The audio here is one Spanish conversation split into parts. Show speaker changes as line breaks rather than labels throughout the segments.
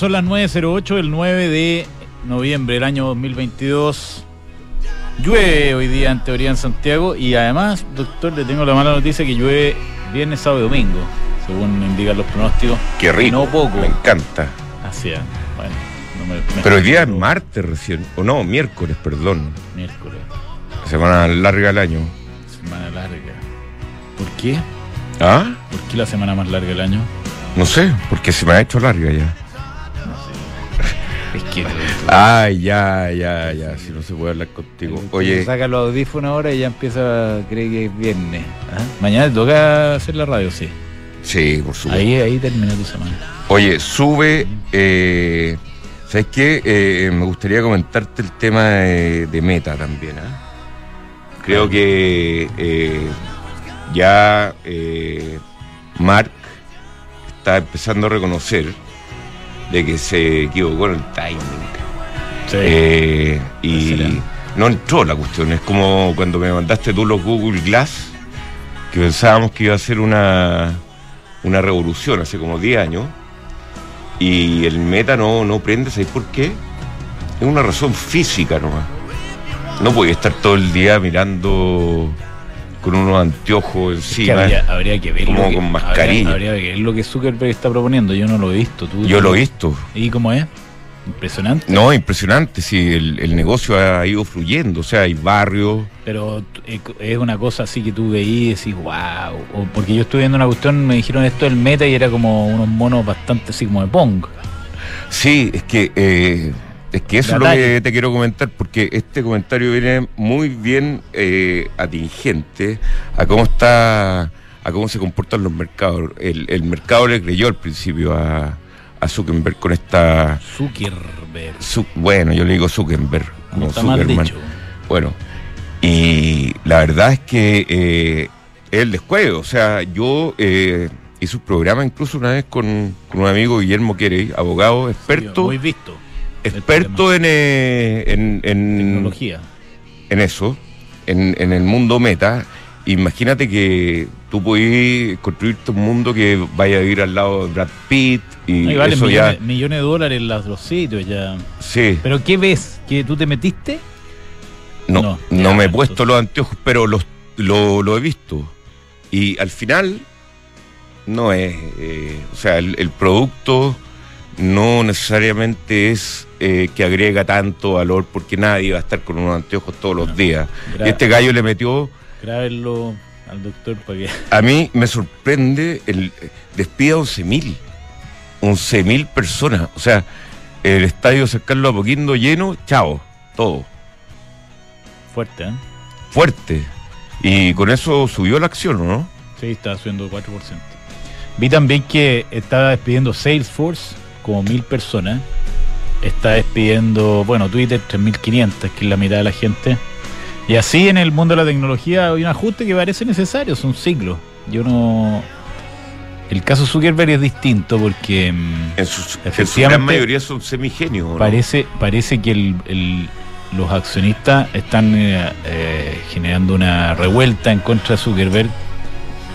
Son las 9.08 el 9 de noviembre del año 2022. Llueve hoy día en teoría en Santiago y además, doctor, le tengo la mala noticia que llueve viernes, sábado y domingo, según indican los pronósticos.
Qué rico.
No poco.
Me encanta.
Así es. Bueno, no me- me-
Pero hoy día es martes recién. O no, miércoles, perdón.
Miércoles,
Semana larga del año.
semana larga. ¿Por qué?
¿Ah?
¿Por qué la semana más larga del año?
No sé, porque se me ha hecho larga ya.
Es que
Ay, ya, ya, ya. Si no se puede hablar contigo. Oye,
saca los audífonos ahora y ya empieza a creer que es viernes. ¿ah? Mañana toca hacer la radio, sí.
sí, por supuesto.
Ahí, ahí termina tu semana.
Oye, sube. Eh, ¿Sabes qué? Eh, me gustaría comentarte el tema de, de Meta también. ¿ah? Creo que eh, ya Mark está empezando a reconocer de que se equivocó en el timing.
Sí.
Eh, y no entró la cuestión. Es como cuando me mandaste tú los Google Glass, que pensábamos que iba a ser una, una revolución hace como 10 años. Y el meta no, no prende, ¿sabes por qué? Es una razón física nomás. No podía estar todo el día mirando con unos anteojos
Es que
encima.
habría, habría que ver
como
que,
con mascarilla.
Habría, habría que ver lo que Zuckerberg está proponiendo. Yo no lo he visto. ¿Tú,
Yo lo he visto.
¿Y cómo es? Impresionante.
No, impresionante, sí, el, el negocio ha ido fluyendo, o sea, hay barrios,
Pero eh, es una cosa así que tú veías y decís, wow. O porque yo estuve viendo una cuestión, me dijeron esto del meta y era como unos monos bastante así como de Pong.
Sí, es que eh, es que eso es lo que te quiero comentar, porque este comentario viene muy bien eh, atingente a cómo está, a cómo se comportan los mercados. El, el mercado le creyó al principio a, a Zuckerberg con esta
Zuckerberg.
Zu- bueno, yo le digo Zuckerberg, como
está mal
Zuckerman.
dicho.
Bueno, y la verdad es que eh, es el descuello. O sea, yo eh, hice un programa incluso una vez con, con un amigo Guillermo Querey, abogado, experto,
Muy visto.
Experto en, eh, en, en,
Tecnología.
en eso, en, en el mundo meta. Imagínate que tú puedes construirte un mundo que vaya a vivir al lado de Brad Pitt y
Ahí valen
eso
millones,
ya.
millones de dólares los, los sitios ya.
Sí,
¿Pero qué ves? ¿Que tú te metiste?
no,
No,
me he
entonces.
puesto los anteojos, pero los, lo, lo he visto. Y al final, no es. eh, o sea, el, el producto no necesariamente es eh, que agrega tanto valor porque nadie va a estar con unos anteojos todos los
No.
días. Y este gallo le metió.
Grábenlo al doctor para que.
A mí me sorprende el despida 11.000. 11.000 personas. O sea, el estadio San Carlos Apoquindo lleno, chao, todo.
Fuerte, ¿eh?
Fuerte. Y con eso subió la acción, ¿o no?
Sí, está subiendo 4%. Vi también que estaba despidiendo Salesforce como mil personas. Está despidiendo, bueno, Twitter 3.500, que es la mitad de la gente. Y así en el mundo de la tecnología hay un ajuste que parece necesario, son ciclos. Yo no... El caso Zuckerberg es distinto porque mm,
En su, en su
Efectivamente.
gran mayoría son semigenios,
parece, parece que el- el- los accionistas están eh, eh, generando una revuelta en contra de Zuckerberg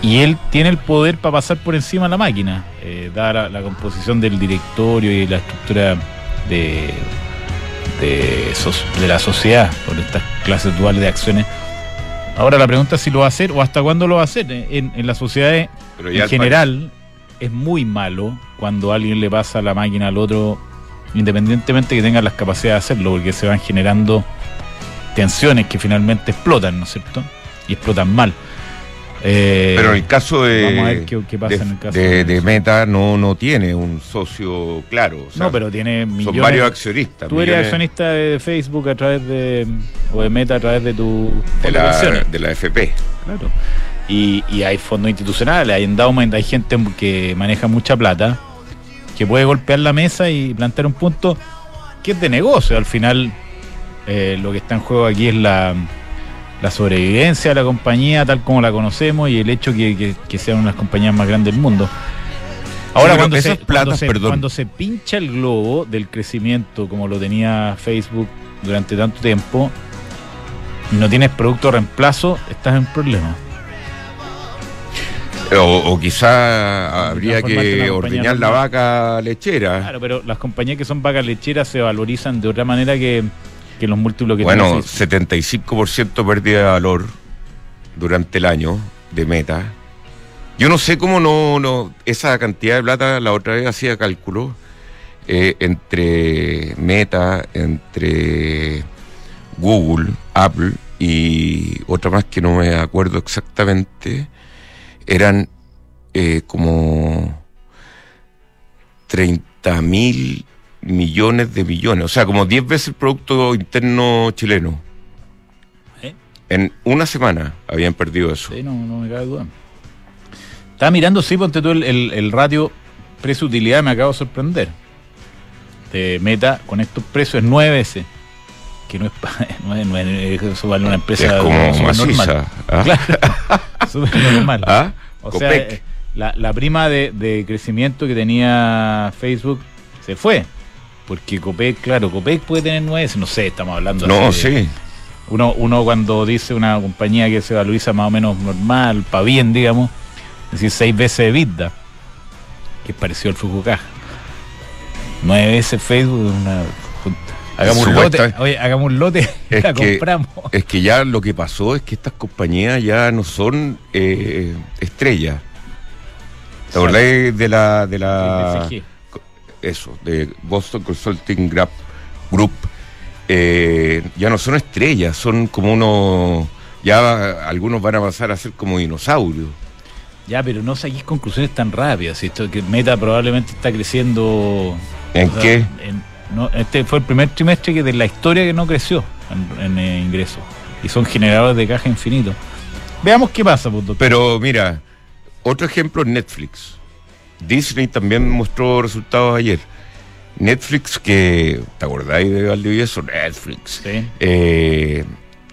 y él tiene el poder para pasar por encima de la máquina, eh, dada la, la composición del directorio y la estructura de, de, so- de la sociedad con estas clases duales de acciones. Ahora la pregunta es si lo va a hacer o hasta cuándo lo va a hacer. En, en las sociedades en
al
general es muy malo cuando alguien le pasa la máquina al otro, independientemente que tenga las capacidades de hacerlo, porque se van generando tensiones que finalmente explotan, ¿no es cierto? Y explotan mal. Eh,
Pero en el caso de,
vamos a ver qué- qué pasa
de,
en el caso
de-
de
de
eso.
Meta no, no tiene un socio claro. o sea,
no, pero tiene millones.
son varios accionistas.
Tú eres accionista de Facebook a través de. o de Meta a través de tu.
de la, de la FP.
Claro. Y, y hay fondos institucionales, hay endowment, hay gente que maneja mucha plata, que puede golpear la mesa y plantear un punto que es de negocio. Al final, eh, lo que está en juego aquí es la, la sobrevivencia de la compañía tal como la conocemos y el hecho que, que, que sean unas compañías más grandes del mundo. Ahora, cuando, se,
esas platas,
cuando, se,
perdón.
cuando se pincha el globo del crecimiento como lo tenía Facebook durante tanto tiempo y no tienes producto de reemplazo, estás en problemas.
O, o quizá habría que
una
ordeñar la vaca lechera.
Claro, pero las compañías que son vacas lecheras se valorizan de otra manera que, que los múltiplos que
Bueno,
tiene
75% pérdida de valor durante el año de meta. Yo no sé cómo no, no esa cantidad de plata, la otra vez hacía cálculo, eh, entre Meta, entre Google, Apple y otra más que no me acuerdo exactamente, eran eh, como 30 mil millones de millones, o sea, como 10 veces el Producto Interno chileno.
¿Eh?
En una semana habían perdido eso.
Sí, no, no me cabe duda. Estaba mirando, sí, ponte tú el, el, el ratio precio-utilidad, me acabo de sorprender. De Meta con estos precios es nueve veces. Que no es, no es, no es- eso vale una empresa
es como
súper normal.
¿ah?
Claro, súper normal.
¿Ah?
O sea,
Copec.
eh, la, la prima de, de crecimiento que tenía Facebook se fue. Porque Copec, claro, Copec puede tener nueve, no sé, estamos hablando
no,
de-
sí.
uno, uno cuando dice una compañía que se valoriza más o menos normal, para bien, digamos, es decir, seis veces de vida, que es parecido al flujo caja. Nueve veces Facebook, una, hagamos un lote, oye, hagamos un lote,
Es
la
que-
compramos.
Es que ya lo que pasó es que estas compañías ya no son eh, estrellas. ¿Te acordás de la, de la. Eso, de Boston Consulting Group, Group eh, ya no son estrellas, son como unos, ya algunos van a pasar a ser como dinosaurios.
Ya, pero no saquís conclusiones tan rápidas. Esto que Meta probablemente está creciendo.
¿En
sea,
qué?
en- no, este fue el primer trimestre que de la historia que no creció en, en, eh, ingresos. Y son generadores de caja infinito. Veamos qué pasa, pues, doctor.
Pero mira, otro ejemplo es Netflix. Disney también mostró resultados ayer. Netflix que, ¿te acordáis de Valdivieso? Netflix.
Sí.
eh,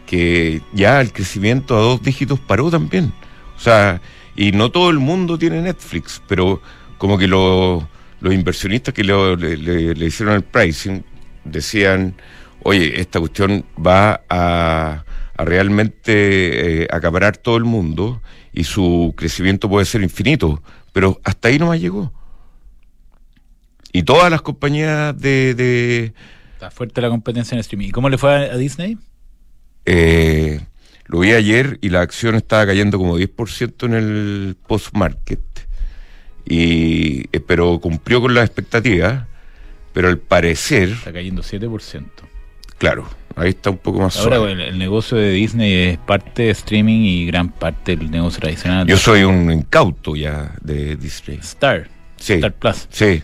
que ya el crecimiento a dos dígitos paró también. O sea, y no todo el mundo tiene Netflix, pero como que lo- los inversionistas que lo- le, le- le hicieron el pricing decían, oye, esta cuestión va a, a realmente eh, acaparar todo el mundo y su crecimiento puede ser infinito, pero hasta ahí nomás llegó. Y todas las compañías de- de,
Está fuerte la competencia en streaming. ¿Y cómo le fue a, a Disney?
Eh, lo vi ayer y la acción estaba cayendo como 10% en el post-market. Y, eh, pero cumplió con las expectativas. Pero al parecer,
Está cayendo 7%.
claro, ahí está un poco más
Ahora
suave.
el, negocio de Disney es parte de streaming y gran parte del negocio tradicional.
Yo soy un incauto ya de Disney.
Star.
Sí,
Star Plus.
sí.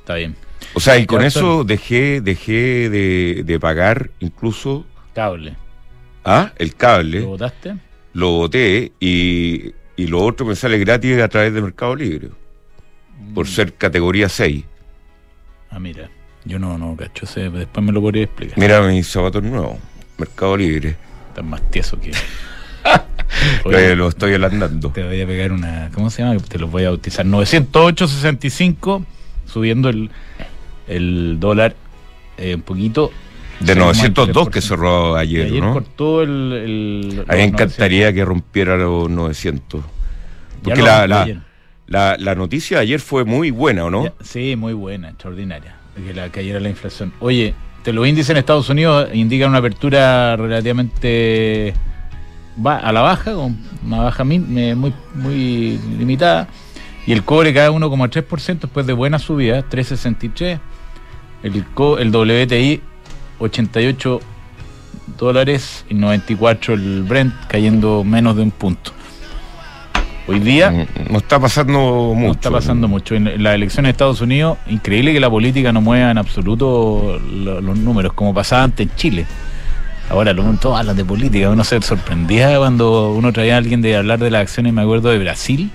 Está bien.
O sea, y con eso dejé, dejé de, de pagar incluso
Cable.
¿ah? el cable,
¿Lo votaste?
lo boté y, y lo otro me sale gratis a través de Mercado Libre, por
Mm.
ser categoría 6.
Ah, mira. Yo no, no cacho. ese, Después me lo podría explicar.
Mira mis zapatos nuevos, Mercado Libre.
Están más tieso que. Oye,
lo estoy alandando.
te voy a pegar una. ¿Cómo se llama? Te los voy a bautizar. 908.65, subiendo el, el dólar eh, un poquito.
De
Sí,
902 que
3%.
cerró ayer,
ayer
¿no?
cortó el. el
A mí me encantaría que rompiera los 900.
900. Ya
Porque la, la, la, la noticia de ayer fue muy buena, ¿o no?
Ya, sí, muy buena, extraordinaria. Que la cayera la inflación. Oye, te los índices en Estados Unidos indican una apertura relativamente va a la baja, una baja muy, muy limitada. Y el cobre cae 1,3% después de buena subida, 3,63. El, co- el WTI 88 dólares y 94 el Brent cayendo menos de un punto. Hoy día
Mm, No está pasando mucho.
no está pasando mucho. En las elecciones de Estados Unidos, increíble que la política no mueva en absoluto lo- los números, como pasaba antes en Chile. Ahora lo, todos hablan de política. Uno se sorprendía cuando uno traía a alguien de hablar de las acciones, me acuerdo de Brasil,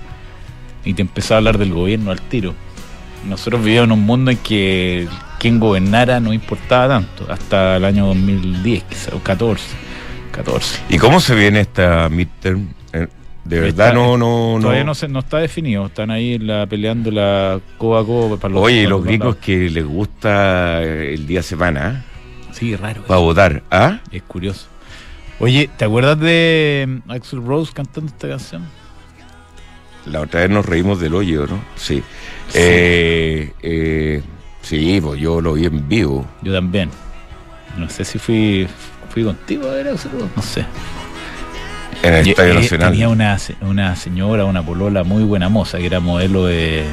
y te empezaba a hablar del gobierno al tiro. Nosotros vivíamos en un mundo en que quien gobernara no importaba tanto, hasta el año 2010, quizás, o 14. 14.
¿Y cómo se viene esta midterm? De verdad
Está-
no, no,
Todavía
no.
no, se, no está definido, están ahí la, peleando la coba a coba para los
Oye,
para
los
los
gringos
lados.
que les gusta eh, el día semana
Sí, raro.
para votar, ¿ah?
Es curioso. Oye, ¿te acuerdas de mm, Axel Rose cantando esta canción?
la otra vez nos reímos del hoyo, ¿no? Sí. Eh, eh, sí, pues yo lo vi en vivo.
Yo también. No sé si fui, fui contigo a ver eso, no sé.
En el
Y-
Estadio
eh,
Nacional.
Tenía una, una señora, una polola muy buena moza, que era modelo de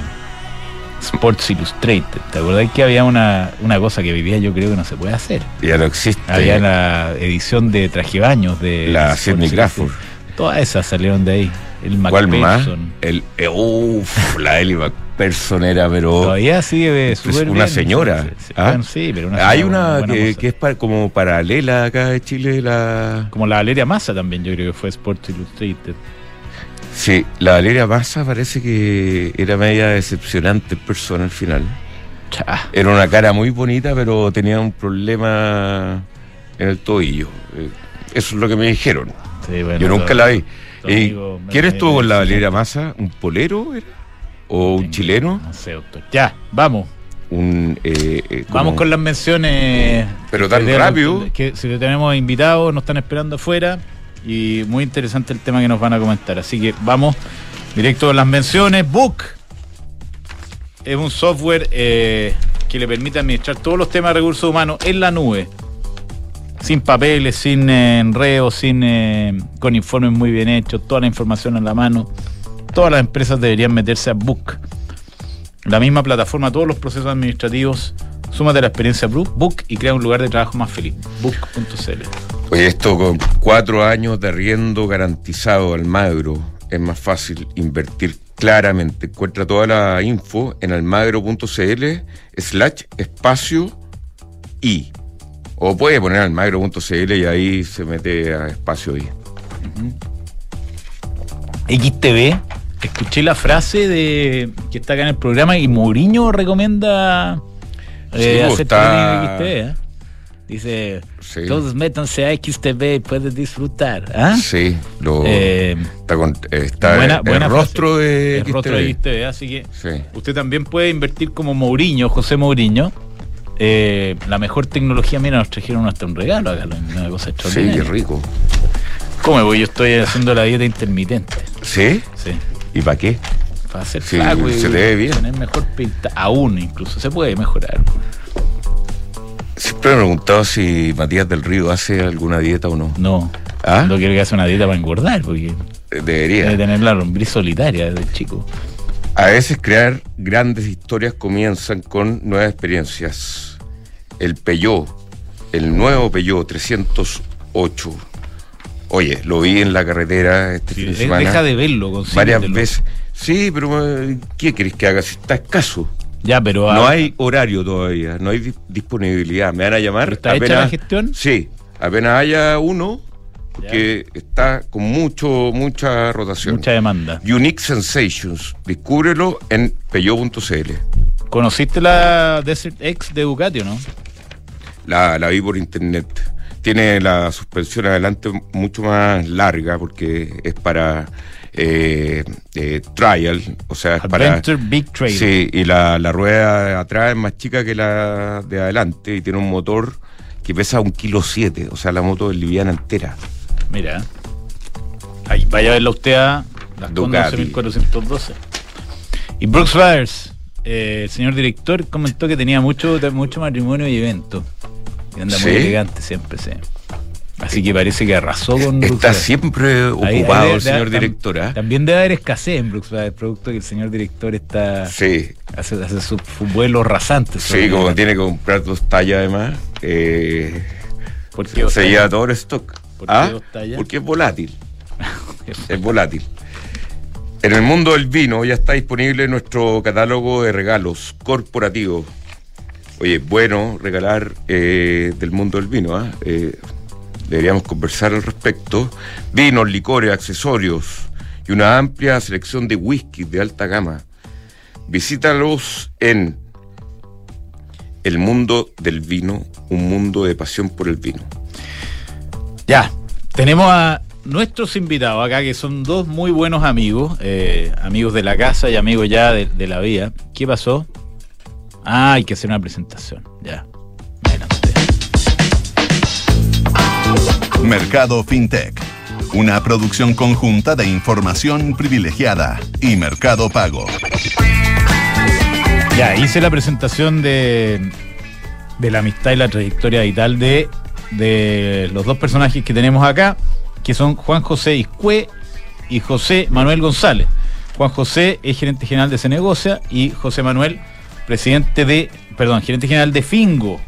Sports Illustrated. ¿Te acordás que había una, una cosa que vivía yo creo que no se puede hacer?
Ya no existe.
Había la edición de trajebaños de
La Sidney. Crawford.
Todas esas salieron de ahí. El
¿Cuál más? El, eh, uf, la Ellie McPherson era, pero.
Todavía sigue
Es
súper
una
bien.
señora,
Sí,
¿ah?
bueno, sí, pero una
Hay una
buena
que, es como paralela acá de Chile, la.
Como la Valeria Massa también, yo creo que fue Sports Illustrated.
Sí, la Valeria Massa parece que era media decepcionante en persona al final.
Cha.
Era una cara muy bonita, pero tenía un problema en el tobillo. Eh, Eso es lo que me dijeron.
Sí, bueno,
Yo nunca
todo-
la vi. Eh, ¿Quién estuvo con la Valeria Massa? ¿Un polero era? ¿O un chileno?
No sé, doctor. Ya, vamos.
Un, eh, eh,
Vamos con las menciones.
Pero tan
día
rápido.
Que si le tenemos invitados, nos están esperando afuera. Y muy interesante el tema que nos van a comentar. Así que vamos directo a las menciones. Book es un software eh, que le permite administrar todos los temas de recursos humanos en la nube. Sin papeles, sin enredos, sin, con informes muy bien hechos, toda la información en la mano. Todas las empresas deberían meterse a Book. La misma plataforma, todos los procesos administrativos. Súmate a la experiencia Book, y crea un lugar de trabajo más feliz. Book.cl.
Oye, esto con cuatro años de arriendo garantizado al Magro es más fácil invertir claramente. Encuentra toda la info en almagro.cl slash espacio y. O puede poner almagro.cl y ahí se mete a espacio y.
XTV, escuché la frase de que está acá en el programa y Mourinho recomienda eh,
Sí, pues,
hacer
está-
XTV. ¿eh? Dice,
Sí.
todos métanse a XTV y pueden disfrutar. ¿ah?
Sí, lo,
Eh,
está, con- está
buena-
el
buena
rostro de
el rostro de
XTV.
Así que
Sí.
usted también puede invertir como Mourinho, José Mourinho. Eh, la mejor tecnología, mira, nos trajeron hasta un regalo acá, una cosa
Sí,
extraordinaria.
qué rico.
¿Cómo voy? Yo estoy haciendo la dieta intermitente.
¿Sí?
Sí.
¿Y para qué?
Para hacer
Sí,
flaco y
se te ve bien.
tener mejor pinta. Aún incluso, se puede mejorar.
Siempre me he preguntado si Matías del Río hace alguna dieta o no.
No.
¿Ah?
No quiero que haga una dieta para engordar, porque
Eh,
debe
Debería.
tener la lombriz solitaria desde chico.
A veces crear grandes historias comienzan con nuevas experiencias. El Peugeot, el nuevo Peugeot 308. Oye, lo vi en la carretera este
Sí,
fin de semana
deja de verlo,
varias veces. Sí, pero eh, ¿qué querés que haga si está escaso?
Ya, pero.
No hay horario todavía, no hay di- disponibilidad. Me van a llamar.
¿Pero está hecha la gestión?
Sí, apenas haya uno, porque está con mucho mucha rotación.
Mucha demanda.
Unique Sensations, descúbrelo en peyo.cl.
¿Conociste la Desert X de Ducati o no?
La, la vi por internet. Tiene la suspensión adelante mucho más larga porque es para eh, eh, trial, o sea, es para...
Adventure Big Trail.
Sí, y la, la rueda de atrás es más chica que la de adelante y tiene un motor que pesa un kilo siete, o sea, la moto es liviana entera.
Mira. Ahí, vaya a verla usted a las
Ducati.
11.412. Y Brooks Brothers, eh, el señor director comentó que tenía mucho, mucho matrimonio y evento. Y anda muy elegante siempre, sí. Así que parece que arrasó con
Está siempre
Ahí- ahí
ocupado el señor director, ¿ah?
También debe haber escasez en Brothers, producto que el señor director está
Sí,
hace, hace sus vuelos rasantes.
sí, como tiene que comprar dos tallas además, eh,
¿Por qué
se lleva todo el stock.
¿Por qué
¿Ah?
dos tallas?
Porque es volátil, es volátil. En el mundo del vino ya está disponible nuestro catálogo de regalos corporativos. Oye, bueno regalar eh, del mundo del vino, ¿ah? Eh, deberíamos conversar al respecto. Vinos, licores, accesorios y una amplia selección de whisky de alta gama. Visítalos en El mundo del vino, un mundo de pasión por el vino.
Ya, tenemos a nuestros invitados acá, que son dos muy buenos amigos, eh, amigos de la casa y amigos ya de, la vida. ¿Qué pasó? Ah, hay que hacer una presentación. Ya. Adelante.
Mercado FinTech. una producción conjunta de información privilegiada y Mercado Pago.
Ya, hice la presentación de, de la amistad y la trayectoria vital de, de los dos personajes que tenemos acá, que son Juan José Iscue y José Manuel González. Juan José es gerente general de Cenegocia y José Manuel, presidente de, perdón, gerente general de Fingo,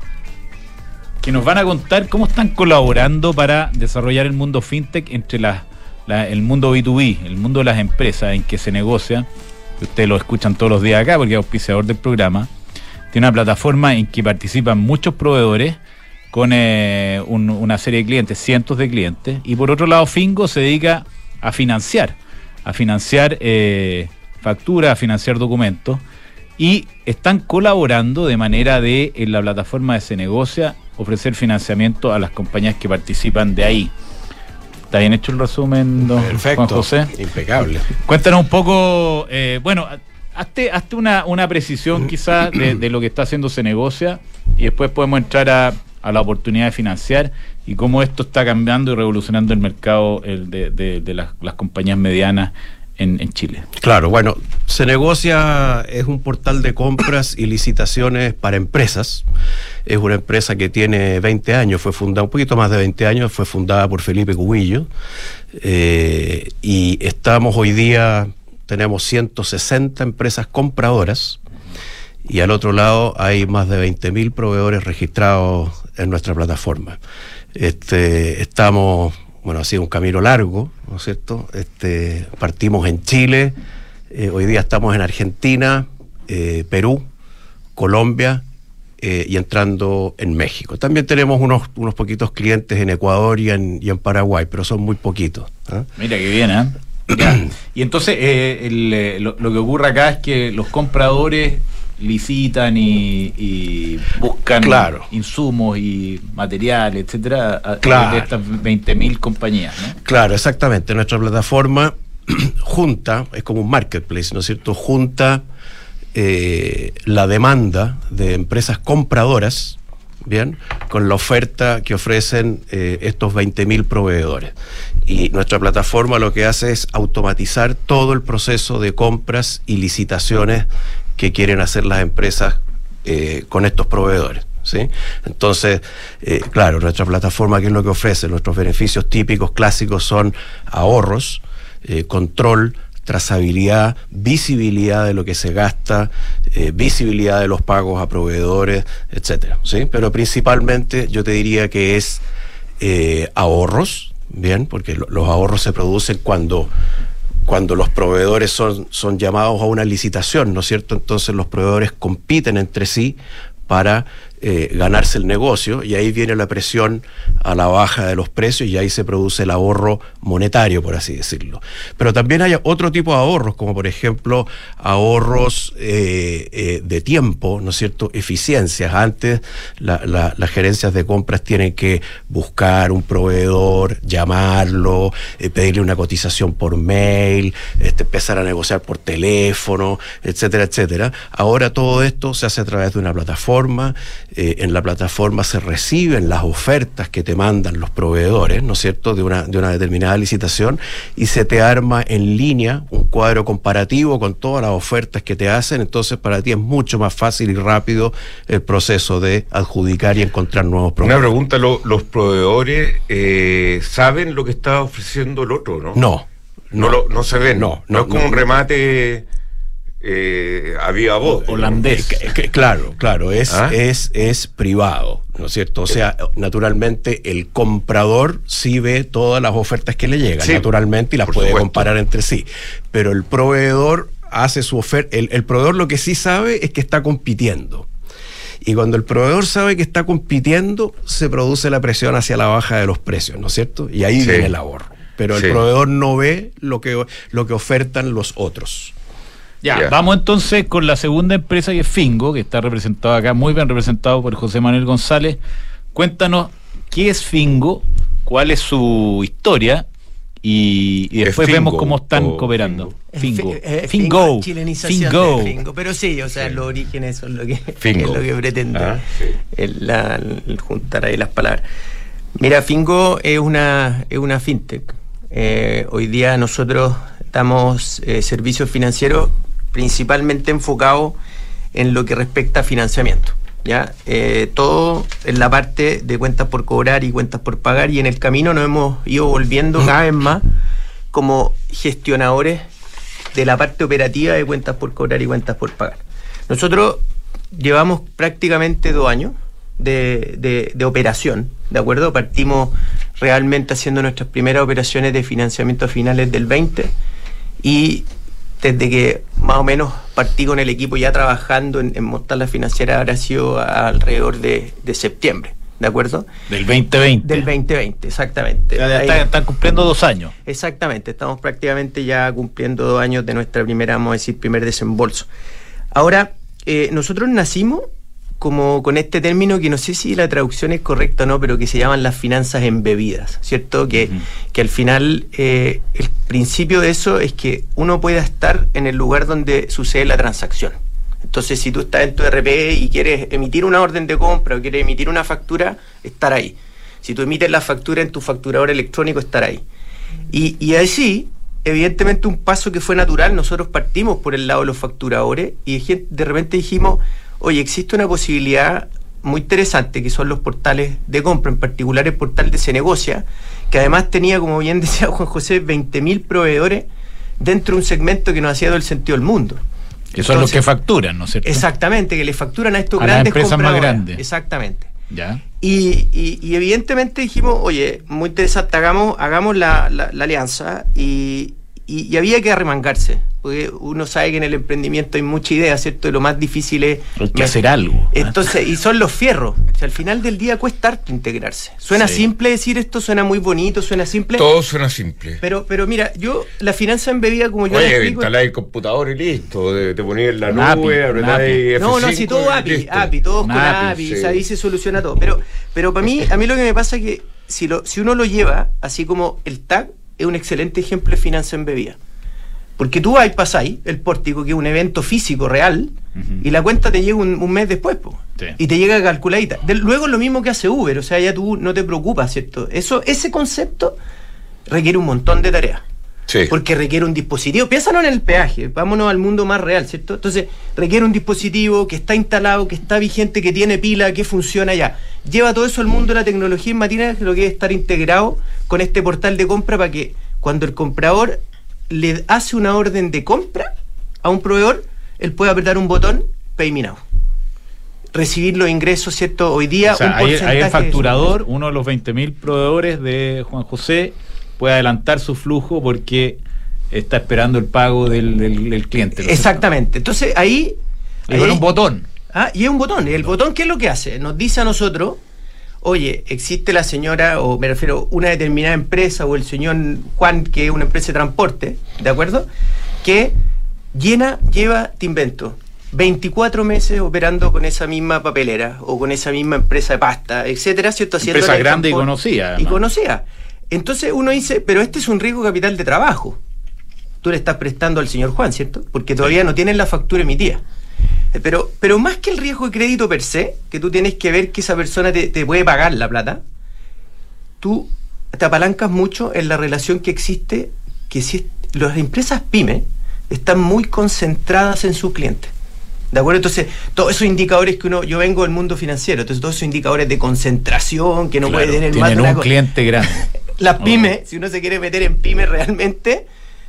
que nos van a contar cómo están colaborando para desarrollar el mundo fintech entre la, el mundo B2B, el mundo de las empresas en que se negocia. Ustedes lo escuchan todos los días acá porque es auspiciador del programa. Tiene una plataforma en que participan muchos proveedores con eh, una serie de clientes, cientos de clientes. Y por otro lado, Fingo se dedica a financiar, a financiar eh, facturas, a financiar documentos. Y están colaborando de manera de, en la plataforma de Se Negocia, ofrecer financiamiento a las compañías que participan de ahí. ¿Está bien hecho el resumen, don Juan José?
Impecable.
Cuéntanos un poco, eh, bueno, hazte, una, una, precisión quizás de, lo que está haciendo Se Negocia y después podemos entrar a, la oportunidad de financiar y cómo esto está cambiando y revolucionando el mercado de, las, compañías medianas en, Chile.
Claro, bueno, se negocia, es un portal de compras y licitaciones para empresas es una empresa que tiene 20 años, fue fundada, un poquito más de 20 años, fue fundada por Felipe Cubillo. Eh, y estamos hoy día, tenemos 160 empresas compradoras y al otro lado hay más de 20.000 proveedores registrados en nuestra plataforma. Este, estamos, bueno, ha sido un camino largo, ¿no es cierto? Este, partimos en Chile, eh, hoy día estamos en Argentina, eh, Perú, Colombia eh, y entrando en México. También tenemos unos, unos poquitos clientes en Ecuador y en, Paraguay, pero son muy poquitos.
¿ah? Mira qué bien, ¿eh? y entonces lo, que ocurre acá es que los compradores licitan y, buscan insumos y material, etcétera, de estas 20.000 compañías. ¿no?
Claro, exactamente. Nuestra plataforma junta, es como un marketplace, ¿no es cierto? Junta eh, la demanda de empresas compradoras, ¿bien? Con la oferta que ofrecen eh, estos 20.000 proveedores. Y nuestra plataforma lo que hace es automatizar todo el proceso de compras y licitaciones que quieren hacer las empresas eh, con estos proveedores. ¿Sí? Entonces, claro, nuestra plataforma, ¿qué es lo que ofrece? Nuestros beneficios típicos clásicos son ahorros, control, trazabilidad, visibilidad de lo que se gasta, eh, visibilidad de los pagos a proveedores, etcétera. ¿sí? Pero principalmente yo te diría que es eh, ahorros, bien, porque los ahorros se producen cuando cuando los proveedores son, son llamados a una licitación, ¿no es cierto? Entonces los proveedores compiten entre sí para eh, ganarse el negocio y ahí viene la presión a la baja de los precios y ahí se produce el ahorro monetario, por así decirlo. Pero también hay otro tipo de ahorros, como por ejemplo ahorros eh, eh, de tiempo, ¿no es cierto? Eficiencias. Antes las gerencias de compras tienen que buscar un proveedor, llamarlo, pedirle una cotización por mail, este, empezar a negociar por teléfono, etcétera, etcétera. Ahora todo esto se hace a través de una plataforma eh, en la plataforma se reciben las ofertas que te mandan los proveedores, ¿no es cierto?, de una, de una determinada licitación y se te arma en línea un cuadro comparativo con todas las ofertas que te hacen, entonces para ti es mucho más fácil y rápido el proceso de adjudicar y encontrar nuevos
proveedores. Una pregunta, ¿los proveedores eh, saben lo que está ofreciendo el otro, no?
No.
No, no, se ven. No, no, es como un remate eh, había voz.
Holandés. claro, claro, es, ¿Ah? es, es privado, ¿no es cierto? O sea, naturalmente el comprador sí ve todas las ofertas que le llegan, naturalmente, y las puede comparar entre sí. Pero el proveedor hace su oferta, el, proveedor lo que sí sabe es que está compitiendo. Y cuando el proveedor sabe que está compitiendo, se produce la presión hacia la baja de los precios, ¿no es cierto? Y ahí viene el ahorro. Pero el proveedor no ve lo que, lo que ofertan los otros.
Ya, vamos entonces con la segunda empresa que es Fingo, que está representado acá, muy bien representado por José Manuel González. Cuéntanos qué es Fingo, cuál es su historia y, después vemos cómo están cooperando.
Fingo. Eh, Fingo. Fingo. Fingo. Pero sí, o sea, los orígenes son lo que, es lo que pretende ah, el, juntar ahí las palabras. Mira, Fingo es una, es una fintech Eh, hoy día nosotros damos eh, servicios financieros principalmente enfocados en lo que respecta a financiamiento. ¿ya? Eh, todo en la parte de cuentas por cobrar y cuentas por pagar y en el camino nos hemos ido volviendo cada vez más como gestionadores de la parte operativa de cuentas por cobrar y cuentas por pagar. Nosotros llevamos prácticamente dos años de, de, operación, ¿de acuerdo? Partimos realmente haciendo nuestras primeras operaciones de financiamiento a finales del 20 y desde que más o menos partí con el equipo ya trabajando en, montar la financiera habrá sido alrededor de, septiembre. ¿De acuerdo?
Del 2020.
Del 2020, exactamente.
están, cumpliendo dos años.
Exactamente, estamos prácticamente ya cumpliendo dos años de nuestra primera, vamos a decir, primer desembolso. Ahora, eh, nosotros nacimos como con este término que no sé si la traducción es correcta o no, pero que se llaman las finanzas embebidas, ¿cierto? Que, que al final eh, el principio de eso es que uno pueda estar en el lugar donde sucede la transacción. Entonces, si tú estás en tu RPE y quieres emitir una orden de compra o quieres emitir una factura, estar ahí. Si tú emites la factura en tu facturador electrónico, estar ahí. Y, y así, evidentemente, un paso que fue natural, nosotros partimos por el lado de los facturadores y de repente dijimos, oye, existe una posibilidad muy interesante que son los portales de compra, en particular el portal de Se Negocia, que además tenía, como bien decía Juan José, 20.000 proveedores dentro de un segmento que no hacía todo el sentido del mundo.
Que son los que facturan, ¿no es cierto?
Exactamente, que le facturan a estos grandes
empresas más grandes.
Exactamente. ¿Ya? Y, y, evidentemente dijimos, oye, muy interesante, hagamos, hagamos la, la, alianza y, y, había que arremangarse porque uno sabe que en el emprendimiento hay mucha idea, ¿cierto? Y lo más difícil es...
Hay que hacer algo.
¿ah? Entonces, y son los fierros. al final del día cuesta harto integrarse. Suena simple decir esto, suena muy bonito, suena simple.
Todo suena simple.
Pero, pero mira, yo, la finanza embebida, como yo
Oye, instaláis el computador y listo. Te, te en la nube, apretáis
No, no, si todo API, API, todos con API, ahí se soluciona todo. Pero, pero para mí, a mí lo que me pasa es que si, lo, si uno lo lleva, así como el TAG, es un excelente ejemplo de finanza embebida. Porque tú ahí pasáis el pórtico, que es un evento físico real, y la cuenta te llega un, mes después, y te llega calculadita. luego lo mismo que hace Uber, o sea, ya tú no te preocupas, ¿cierto? Eso, ese concepto requiere un montón de tareas. Porque requiere un dispositivo. Piénsalo en el peaje, vámonos al mundo más real, ¿cierto? Entonces, requiere un dispositivo que está instalado, que está vigente, que tiene pila, que funciona ya. Lleva todo eso al mundo de la tecnología en materia lo que es estar integrado con este portal de compra para que cuando el comprador le hace una orden de compra a un proveedor, él puede apretar un botón Pay Me Now. Recibir los ingresos, ¿cierto? Hoy día.
un ahí, el facturador, uno de los 20.000 proveedores de Juan José, puede adelantar su flujo porque está esperando el pago del, cliente.
Exactamente. Entonces ahí.
Y un botón.
Ah, y es un botón. ¿El botón qué es lo que hace? Nos dice a nosotros oye, existe la señora, o me refiero, una determinada empresa, o el señor Juan, que es una empresa de transporte, ¿de acuerdo? Que llena, lleva, te invento, 24 meses operando con esa misma papelera o con esa misma empresa de pasta, etcétera, ¿cierto?
Haciendo empresa grande y conocida.
Y conocida. Entonces uno dice, pero este es un riesgo capital de trabajo. Tú le estás prestando al señor Juan, ¿cierto? Porque todavía no tienen la factura emitida. Pero, pero más que el riesgo de crédito per se, que tú tienes que ver que esa persona te, puede pagar la plata, tú te apalancas mucho en la relación que existe, que si las empresas pyme están muy concentradas en su cliente. ¿De acuerdo? Entonces, todos esos indicadores que uno, yo vengo del mundo financiero, entonces todos esos indicadores de concentración que no puede tener
más de un cliente grande.
Las pymes, si uno se quiere meter en pyme realmente,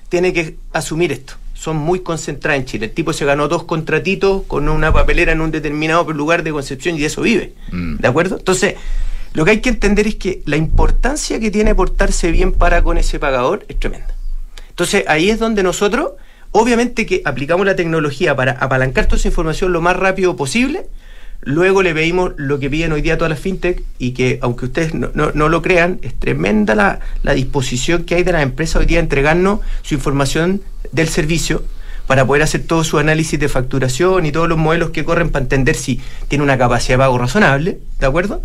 tiene que asumir esto son muy concentradas en Chile. El tipo se ganó dos contratitos con una papelera en un determinado lugar de Concepción y de eso vive. Mm. ¿De acuerdo? Entonces, lo que hay que entender es que la importancia que tiene portarse bien para con ese pagador es tremenda. Entonces, ahí es donde nosotros, obviamente que aplicamos la tecnología para apalancar toda esa información lo más rápido posible, Luego le pedimos lo que piden hoy día todas las fintech y que, aunque ustedes no, lo crean, es tremenda la, la, disposición que hay de las empresas hoy día a entregarnos su información del servicio para poder hacer todo su análisis de facturación y todos los modelos que corren para entender si tiene una capacidad de pago razonable, ¿de acuerdo?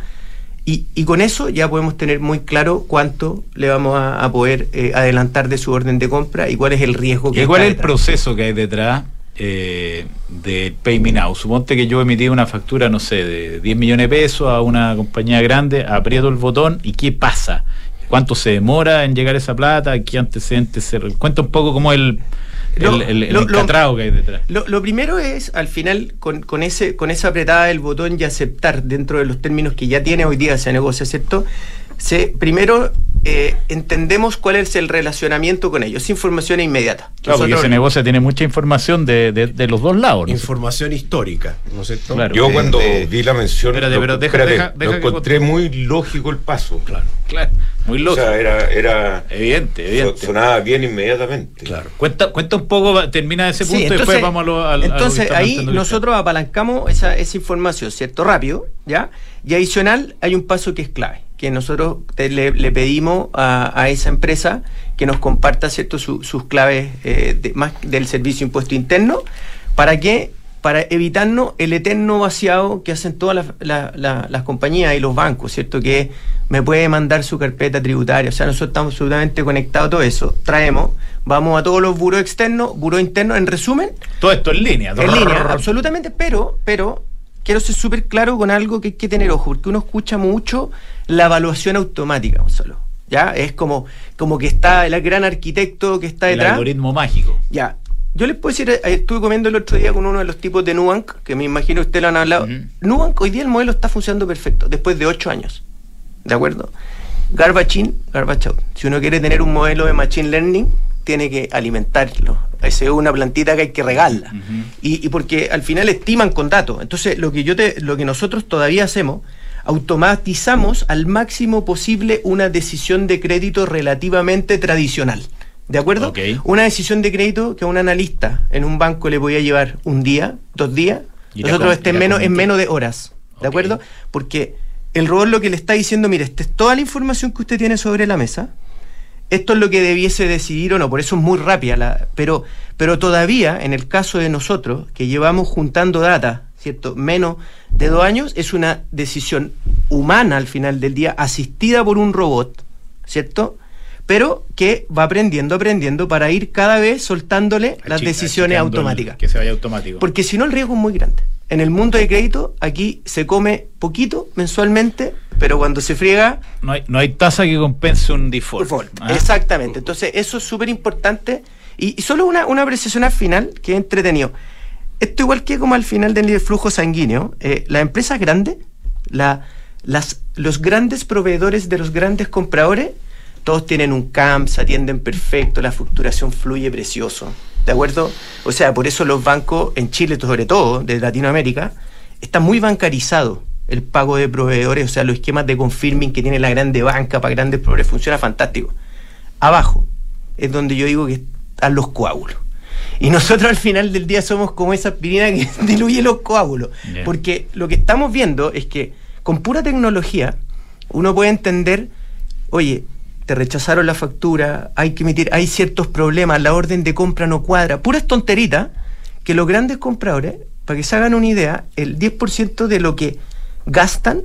Y, y con eso ya podemos tener muy claro cuánto le vamos a, poder eh, adelantar de su orden de compra y cuál es el riesgo que
hay. ¿Y cuál es el proceso que hay detrás? Eh, de Pay Me Now. Suponte que yo emití una factura, no sé, de 10 millones de pesos a una compañía grande, aprieto el botón y ¿qué pasa? cuánto se demora en llegar esa plata, qué antecedentes se... Cuenta un poco cómo el, el, el, el encatrado que hay detrás.
Lo, lo primero es, al final, con, con, ese, con esa apretada del botón y aceptar dentro de los términos que ya tiene hoy día ese negocio, ¿cierto? Se, primero eh, entendemos cuál es el relacionamiento con ellos. Es información inmediata.
Claro, porque ese negocio tiene mucha información de, de, de los dos lados. ¿no?
Información histórica, ¿no es cierto?
Claro. Yo
De-
cuando
de-
vi la mención,
Espérate,
lo,
pero deja-
espérate,
deja- deja
lo
que
encontré muy lógico el paso.
Claro,
Claro, muy
O
lógico.
sea, era, era
evidente, evidente.
sonaba bien inmediatamente.
claro.
Cuenta, cuenta un poco, termina ese
Sí,
punto y después vamos a lo, a lo que
entonces
está
ahí
planteando Cristian.
nosotros apalancamos esa, esa información, ¿cierto? Rápido, ¿ya? Y adicional hay un paso que es clave, que nosotros te- le, le pedimos a, a esa empresa que nos comparta, ¿cierto? Su- sus claves eh, de- más del servicio impuesto interno, ¿para qué? Para evitarnos el eterno vaciado que hacen todas las, la- la- las compañías y los bancos, ¿cierto? Que me puede mandar su carpeta tributaria. O sea, nosotros estamos absolutamente conectados a todo eso. Traemos, vamos a todos los buros externos, buros internos, en resumen,
Todo esto en línea.
en línea, absolutamente, pero, pero quiero ser súper claro con algo que hay que tener ojo, porque uno escucha mucho la evaluación automática, Gonzalo. ¿Ya? Es como, como que está el gran arquitecto que está
El
detrás.
algoritmo mágico.
Ya. Yo les puedo decir, eh, estuve comiendo el otro día con uno de los tipos de Nubank, que me imagino usted lo han hablado.
Ujú.
Nubank hoy día el modelo está funcionando perfecto, después de ocho años. ¿De acuerdo? Garbage in, garbage out. Si uno quiere tener un modelo de machine learning, tiene que alimentarlo. Esa es una plantita que hay que regarla. Y, y porque al final estiman con datos. Entonces, lo que yo te, lo que nosotros todavía hacemos, automatizamos al máximo posible una decisión de crédito relativamente tradicional. ¿De acuerdo? Una decisión de crédito que a un analista en un banco le voy a llevar un día, dos días,
a
nosotros esté en menos, en menos de horas. ¿De acuerdo? Porque el robot lo que le está diciendo, mire, esta es toda la información que usted tiene sobre la mesa. Esto es lo que debiese decidir o no, por eso es muy rápida. La, pero, pero todavía, en el caso de nosotros, que llevamos juntando data, ¿cierto? Menos de dos años, es una decisión humana al final del día, asistida por un robot, ¿cierto? Pero que va aprendiendo, aprendiendo para ir cada vez soltándole las decisiones
el-
automáticas.
Que se vaya automático.
Porque si no, el riesgo es muy grande. En el mundo de crédito, aquí se come poquito mensualmente, pero cuando se friega,
no, hay, no hay tasa que compense un default.
default.
¿ah?
Exactamente. Entonces, eso es súper importante. Y, y solo una, una apreciación al final, que es entretenido. Esto igual que como al final del flujo sanguíneo, eh, las empresas grandes, la, las, los grandes proveedores de los grandes compradores, todos tienen un CAMP, se atienden perfecto, la facturación fluye precioso. ¿De acuerdo? O sea, por eso los bancos, en Chile sobre todo, de Latinoamérica, está muy bancarizado el pago de proveedores, o sea, los esquemas de confirming que tiene la grande banca para grandes proveedores, funciona fantástico. Abajo es donde yo digo que están los coágulos. Y nosotros al final del día somos como esa aspirina que diluye los coágulos. Porque lo que estamos viendo es que con pura tecnología uno puede entender, oye, te rechazaron la factura, hay que emitir, hay ciertos problemas, la orden de compra no cuadra. Puras tonteritas que los grandes compradores, para que se hagan una idea, el 10% de lo que gastan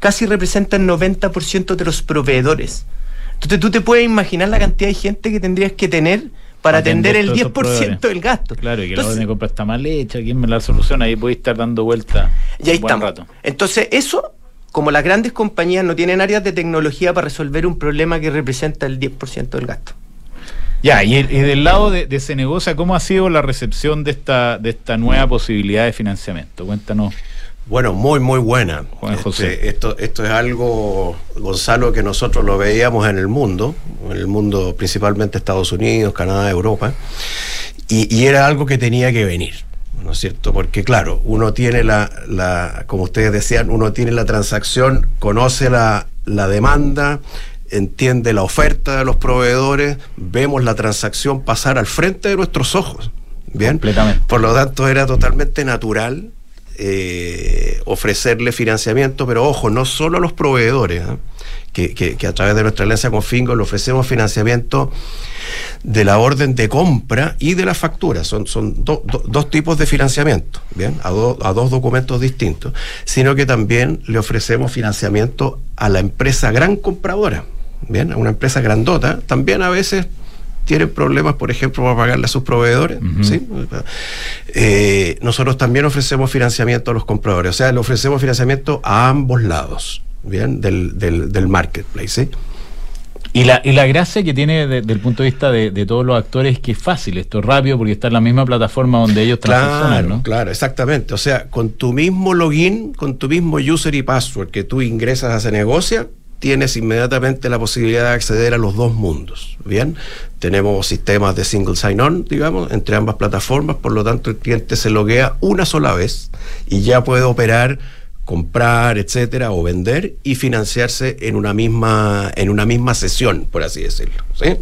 casi representa el 90% de los proveedores. Entonces tú te puedes imaginar la cantidad de gente que tendrías que tener para atender el
todos esos
10%
proveedores.
del gasto.
Claro, y que la orden de compra está mal hecha, ¿quién me la soluciona? Ahí puede estar dando vuelta
y ahí
un buen
estamos.
rato.
Entonces, eso, como las grandes compañías no tienen áreas de tecnología para resolver un problema que representa el 10% del gasto.
Ya, y, el- y del lado de, de ese negocio, ¿cómo ha sido la recepción de esta, de esta nueva posibilidad de financiamiento? Cuéntanos.
Bueno, muy, muy buena.
Juan
Este,
José.
esto, esto es algo, Gonzalo, que nosotros lo veíamos en el mundo, en el mundo principalmente Estados Unidos, Canadá, Europa, y, y era algo que tenía que venir, ¿no es cierto? Porque claro, uno tiene la, la como ustedes decían, uno tiene la transacción, conoce la, la demanda, entiende la oferta de los proveedores, vemos la transacción pasar al frente de nuestros ojos. Bien,
Completamente.
por lo tanto era totalmente natural eh, ofrecerle financiamiento, pero ojo, no solo a los proveedores, ¿ah? Que, que- que a través de nuestra alianza con Fingo le ofrecemos financiamiento de la orden de compra y de la factura. Son, son do- do- dos tipos de financiamiento, ¿bien? A, do- a dos documentos distintos, sino que también le ofrecemos financiamiento a la empresa gran compradora, ¿bien? A una empresa grandota, también a veces tienen problemas, por ejemplo, para pagarle a sus proveedores. ¿sí? Eh, nosotros también ofrecemos financiamiento a los compradores, o sea, le ofrecemos financiamiento a ambos lados, ¿bien? Del, del, del marketplace.
Y la, y la gracia que tiene de- desde el punto de vista de, de todos los actores es que es fácil, esto es rápido porque está en la misma plataforma donde ellos transaccionan,
Claro,
¿no?
claro, exactamente. O sea, con tu mismo login, con tu mismo user y password que tú ingresas a Cenegocia, tienes inmediatamente la posibilidad de acceder a los dos mundos. Bien, tenemos sistemas de single sign-on, digamos, entre ambas plataformas, por lo tanto el cliente se loguea una sola vez y ya puede operar comprar, etcétera, o vender y financiarse en una misma en una misma sesión, por así decirlo, ¿sí?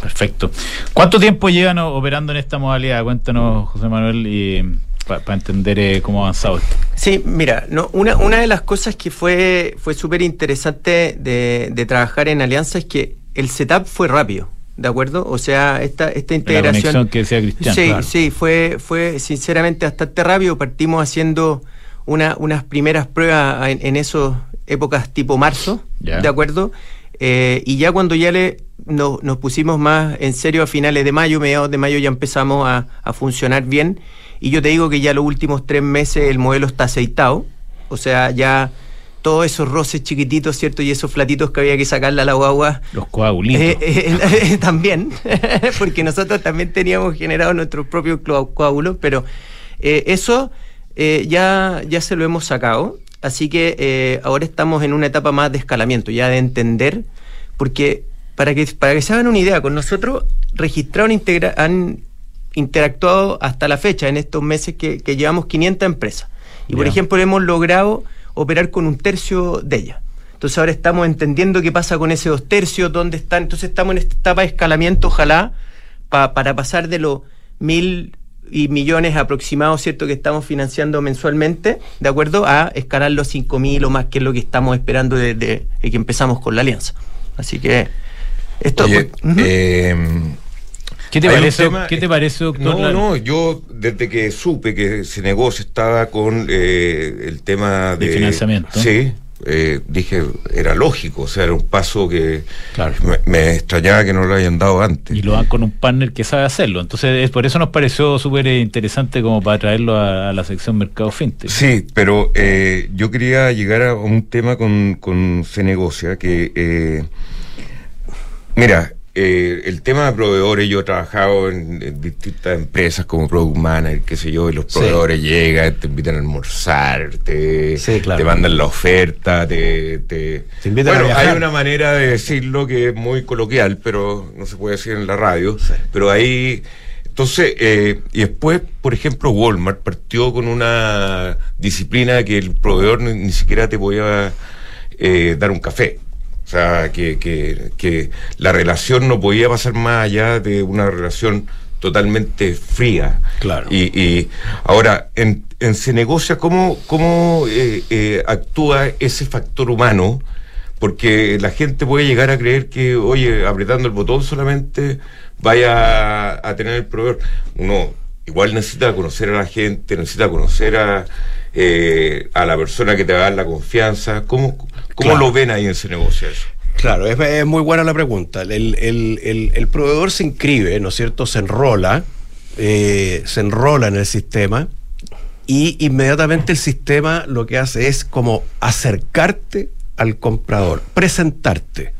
Perfecto. ¿Cuánto tiempo llevan operando en esta modalidad? Cuéntanos, José Manuel, para entender eh, cómo ha avanzado esto.
Sí, mira, no, una, una de las cosas que fue, fue súper interesante de, de trabajar en Alianza es que el setup fue rápido, ¿de acuerdo? O sea, esta, esta
La
integración...
conexión que decía Cristian.
Sí,
claro.
sí, fue, fue sinceramente bastante rápido. Partimos haciendo una, unas primeras pruebas en, en esas épocas tipo marzo. ¿de acuerdo? Eh, y ya cuando ya le nos, nos pusimos más en serio a finales de mayo, mediados de mayo ya empezamos a, a funcionar bien. Y yo te digo que ya los últimos tres meses el modelo está aceitado. O sea, ya todos esos roces chiquititos, ¿cierto? Y esos flatitos que había que sacarle a la guagua.
Los coagulitos.
Eh, eh, también, porque nosotros también teníamos generado nuestros propios coágulos, pero eso eh, ya, ya se lo hemos sacado. Así que eh, ahora estamos en una etapa más de escalamiento, ya de entender, porque para que, para que se hagan una idea, con nosotros registraron, integra- han interactuado hasta la fecha, en estos meses que, que llevamos 500 empresas. Y por ejemplo, hemos logrado operar con un tercio de ellas. Entonces ahora estamos entendiendo qué pasa con ese dos tercios, dónde están. Entonces estamos en esta etapa de escalamiento, ojalá, pa- para pasar de los mil y millones aproximados, ¿cierto?, que estamos financiando mensualmente, ¿de acuerdo? A escalar los cinco mil o más, que es lo que estamos esperando desde que empezamos con la alianza. Así que esto...
Oye, eh,
¿Qué te parece,
tema-
¿qué te parece, doctor?
No, no, yo desde que supe que ese negocio estaba con eh, el tema
De
de,
financiamiento.
Sí, eh, dije, era lógico, o sea, era un paso que
Claro.
me, me extrañaba que no lo hayan dado antes.
Y lo dan con un partner que sabe hacerlo. Entonces, es por eso nos pareció súper eh, interesante como para traerlo a, a la sección Mercado Fintech.
Sí, pero eh, yo quería llegar a un tema con, con Cenegocia que, eh, mira, eh, el tema de proveedores, yo he trabajado en, en distintas empresas como Product Manager, qué sé yo, y los
Sí.
proveedores llegan, te invitan a almorzar, te,
Sí, claro.
te mandan la oferta, te... te...
Te invitan a
bueno, hay una manera de decirlo que es muy coloquial, pero no se puede decir en la radio, pero ahí... Entonces, eh, y después, por ejemplo, Walmart partió con una disciplina que el proveedor ni, ni siquiera te podía eh, dar un café. O sea, que, que, que la relación no podía pasar más allá de una relación totalmente fría.
Claro.
Y, y ahora, en, en se negocia, ¿cómo, cómo eh, eh, actúa ese factor humano? Porque la gente puede llegar a creer que, oye, apretando el botón solamente vaya a, a tener el proveedor. Uno igual necesita conocer a la gente, necesita conocer a, eh, a la persona que te va a dar la confianza. ¿Cómo, cómo
Claro.
lo ven ahí en ese negocio eso?
Claro, es, es muy buena la pregunta. El, el- el- el proveedor se inscribe, ¿no es cierto? Se enrola, eh, se enrola en el sistema y inmediatamente el sistema lo que hace es como acercarte al comprador, presentarte.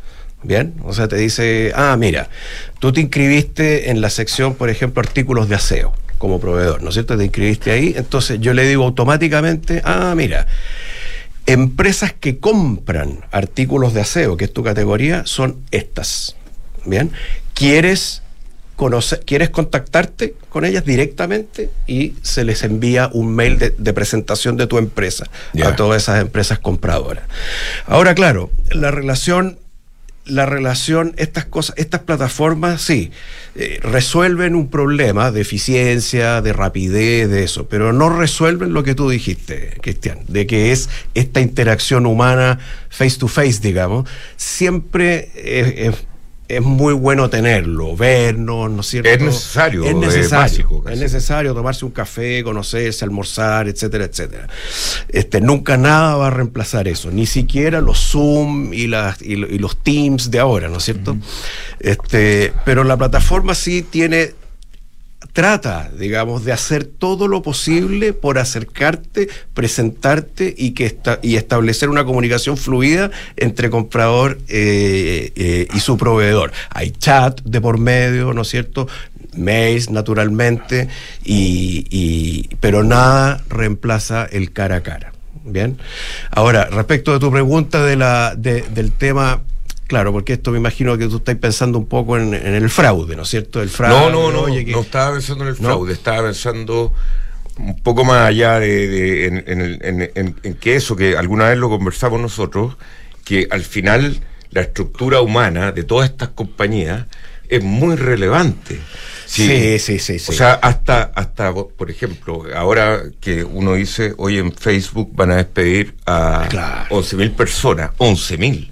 Bien, o sea, te dice, ah, mira, tú te inscribiste en la sección, por ejemplo, artículos de aseo como proveedor, ¿no es cierto? Te inscribiste ahí, entonces yo le digo automáticamente, ah, mira, empresas que compran artículos de aseo, que es tu categoría, son estas. Bien, ¿quieres conocer, quieres contactarte con ellas directamente y se les envía un mail de, de presentación de tu empresa a todas esas empresas compradoras. Ahora, claro, la relación la relación, estas cosas, estas plataformas, sí, eh, resuelven un problema de eficiencia, de rapidez, de eso, pero no resuelven lo que tú dijiste, Cristian, de que es esta interacción humana face to face, digamos, siempre es, es- es muy bueno tenerlo, vernos, ¿no es cierto?
Es necesario,
es
es
necesario,
básico
es necesario tomarse un café, conocerse, almorzar, etcétera, etcétera. Este, nunca nada va a reemplazar eso, ni siquiera los Zoom y, las, y los Teams de ahora, ¿no es cierto? este, pero la plataforma sí tiene trata, digamos, de hacer todo lo posible por acercarte, presentarte y, que esta- y establecer una comunicación fluida entre comprador eh, eh, y su proveedor. Hay chat de por medio, ¿no es cierto? Mails, naturalmente, y, pero nada reemplaza el cara a cara. Bien. Ahora, respecto de tu pregunta de la, de- del tema. Claro, porque esto me imagino que tú estás pensando un poco en, en el fraude, ¿no es cierto? El fraude.
No, no, no,
oye, que-
no estaba pensando en el
¿No?
fraude, estaba pensando un poco más allá de, de- en, en que eso, que alguna vez lo conversamos nosotros, que al final la estructura humana de todas estas compañías es muy relevante.
Sí, sí, sí, sí.
O sea, hasta, hasta, por ejemplo, ahora que uno dice, hoy en Facebook van a despedir a
Claro.
11.000 personas, 11.000.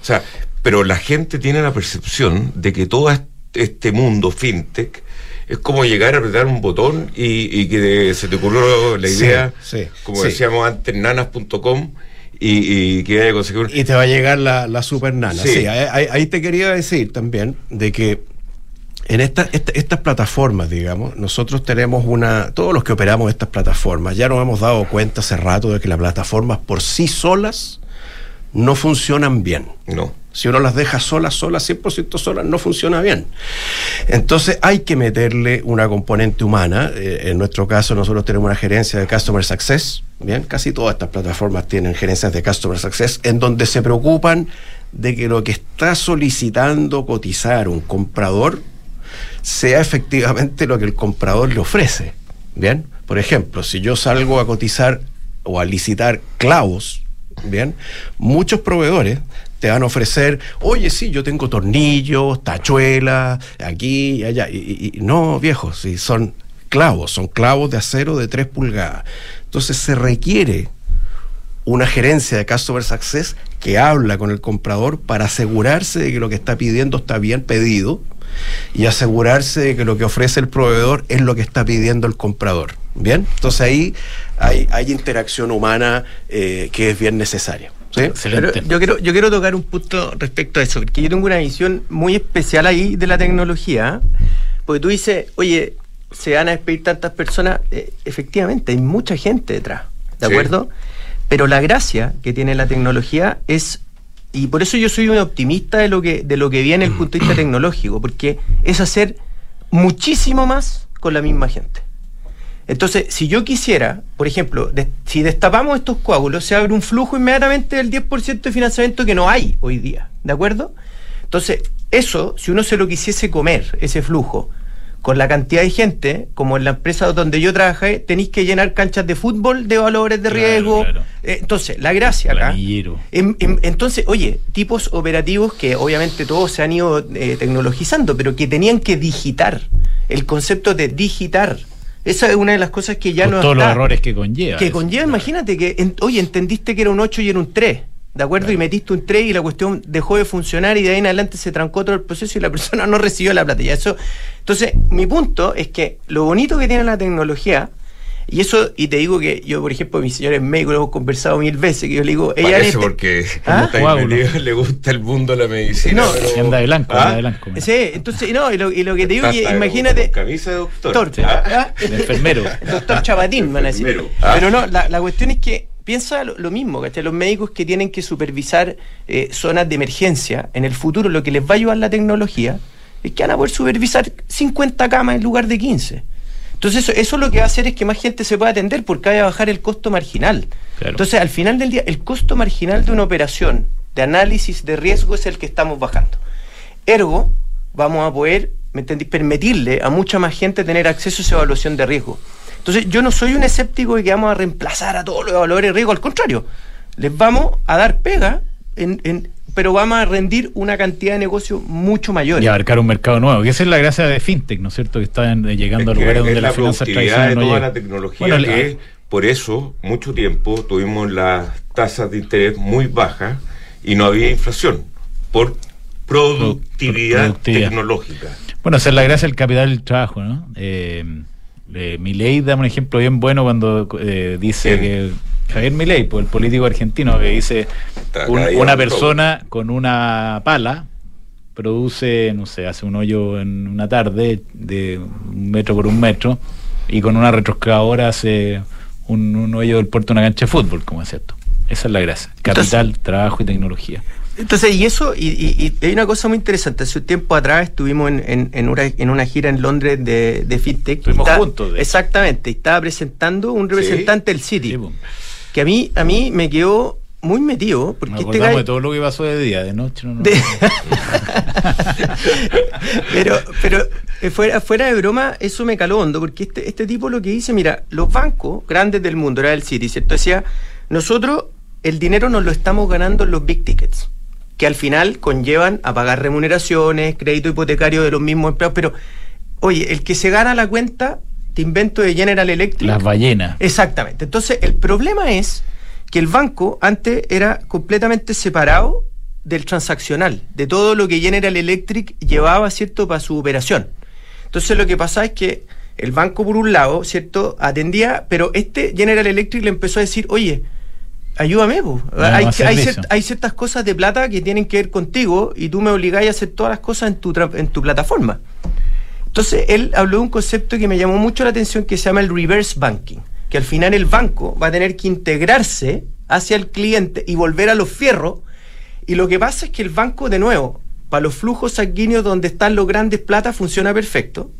O sea, pero la gente tiene la percepción de que todo est- este mundo fintech es como llegar a apretar un botón y, y que se te ocurrió la idea,
sí,
como
sí.
decíamos antes, nanas.com y, y que vaya a conseguir
Y te va a llegar la, la super nana.
Sí.
Ahí te quería decir también de que en esta- esta- estas plataformas, digamos, nosotros tenemos una. Todos los que operamos estas plataformas ya nos hemos dado cuenta hace rato de que las plataformas por sí solas no funcionan bien.
No.
Si uno las deja solas, solas, 100% solas, no funciona bien. Entonces hay que meterle una componente humana. Eh, en nuestro caso, nosotros tenemos una gerencia de Customer Success. Bien, casi todas estas plataformas tienen gerencias de Customer Success en donde se preocupan de que lo que está solicitando cotizar un comprador sea efectivamente lo que el comprador le ofrece. Bien, por ejemplo, si yo salgo a cotizar o a licitar clavos, bien, muchos proveedores te van a ofrecer, oye, sí, yo tengo tornillos, tachuelas, aquí y allá. Y, no, viejo, sí, son clavos, son clavos de acero de 3 pulgadas. Entonces se requiere una gerencia de Customer Success que habla con el comprador para asegurarse de que lo que está pidiendo está bien pedido y asegurarse de que lo que ofrece el proveedor es lo que está pidiendo el comprador. ¿Bien? Entonces ahí hay, hay interacción humana eh, que es bien necesaria. ¿sí?
Excelente.
Pero yo quiero, yo quiero tocar un punto respecto a eso, porque yo tengo una visión muy especial ahí de la tecnología, porque tú dices, oye, se van a despedir tantas personas, Eh, efectivamente, hay mucha gente detrás, ¿de
Sí.
acuerdo? Pero la gracia que tiene la tecnología es, y por eso yo soy un optimista de lo que, de lo que viene el punto de vista tecnológico, porque es hacer muchísimo más con la misma gente. Entonces, si yo quisiera, por ejemplo, de- si destapamos estos coágulos, se abre un flujo inmediatamente del 10% de financiamiento que no hay hoy día, ¿de acuerdo? Entonces, eso, si uno se lo quisiese comer, ese flujo, con la cantidad de gente, como en la empresa donde yo trabajé, tenéis que llenar canchas de fútbol de valores de
Claro,
riesgo.
claro.
Eh, entonces, la gracia acá. Em- entonces, oye, tipos operativos que obviamente todos se han ido eh, tecnologizando, pero que tenían que digitar. El concepto de digitar. Esa es una de las cosas que ya
Con
no
todos los errores que conlleva.
Que
eso.
conlleva, imagínate que, en- oye, entendiste que era un 8 y era un 3, ¿de acuerdo? Y metiste un 3 y la cuestión dejó de funcionar y de ahí en adelante se trancó todo el proceso y la persona no recibió la plata. Ya eso, entonces, mi punto es que lo bonito que tiene la tecnología, y eso, y te digo que yo, por ejemplo, mi señor es médico, lo hemos conversado mil veces, que yo le digo, ella
Parece
este-
porque
¿Ah?
como está
Coágulo.
metido, le gusta el mundo de la medicina.
No,
pero-
Anda de blanco,
¿Ah?
anda de blanco. mira.
Sí, entonces, no, y lo, y lo que te digo, que imagínate.
Camisa de doctor.
Doctor,
¿Ah?
¿ah?
De enfermero.
El doctor Chapatín, van a decir.
Ah.
Pero no, la, la cuestión es que piensa lo, lo mismo, ¿cachai? Los médicos que tienen que supervisar eh, zonas de emergencia, en el futuro lo que les va a ayudar la tecnología es que van a poder supervisar 50 camas en lugar de 15. Entonces eso, eso lo que va a hacer es que más gente se pueda atender porque va a bajar el costo marginal.
Claro.
Entonces al final del día el costo marginal de una operación de análisis de riesgo es el que estamos bajando. Ergo, vamos a poder, ¿me entendí? permitirle a mucha más gente tener acceso a esa evaluación de riesgo. Entonces, yo no soy un escéptico de que vamos a reemplazar a todos los evaluadores de riesgo, al contrario, les vamos a dar pega, en, en- pero vamos a rendir una cantidad de negocio mucho mayor.
Y abarcar un mercado nuevo. Que esa es la gracia de FinTech, ¿no es cierto? Que están eh, llegando a
Es que
lugares donde la,
la
finanza
productividad
tradicional
de
no
toda
llega.
la tecnología
Bueno, la-
que por eso mucho tiempo tuvimos las tasas de interés muy bajas y no había inflación por productividad,
productividad.
tecnológica.
Bueno, esa es la gracia del capital del trabajo, ¿no? Eh, eh, Milei da un ejemplo bien bueno cuando eh, dice que Javier Milei, pues, el político argentino, que dice un- una persona con una pala produce, no sé, hace un hoyo en una tarde de un metro por un metro y con una retroexcavadora hace un, un hoyo del puerto de una cancha de fútbol, como es cierto. Esa es la gracia. Capital, trabajo y tecnología.
Entonces, y eso, y, y- y hay una cosa muy interesante. Hace un tiempo atrás estuvimos en, en- en una, en una gira en Londres de, de FinTech.
Estuvimos
está-
juntos, de.
Exactamente. Estaba presentando un representante del City.
Sí, pues.
que a mí, a mí me quedó muy metido. Porque
Nos
este gallo-
de todo lo que pasó de día, de noche no, no.
de- pero, pero eh, fuera, fuera de broma, eso me caló hondo, porque este, este tipo lo que dice, mira, los bancos grandes del mundo, era el City, ¿cierto? Decía, nosotros el dinero nos lo estamos ganando en los big tickets, que al final conllevan a pagar remuneraciones, crédito hipotecario de los mismos empleados, pero, oye, el que se gana la cuenta, te invento de General Electric,
Las ballenas.
Exactamente. Entonces, el problema es que el banco antes era completamente separado del transaccional, de todo lo que General Electric llevaba, ¿cierto?, para su operación. Entonces, lo que pasa es que el banco, por un lado, ¿cierto?, atendía, pero este General Electric le empezó a decir, oye, ayúdame.
Dame
hay, hay, ciert- hay ciertas cosas de plata que tienen que ver contigo y tú me obligáis a hacer todas las cosas en tu, en tu plataforma. Entonces, él habló de un concepto que me llamó mucho la atención que se llama el reverse banking, que al final el banco va a tener que integrarse hacia el cliente y volver a los fierros. Y lo que pasa es que el banco, de nuevo, para los flujos sanguíneos donde están los grandes platas, funciona perfecto.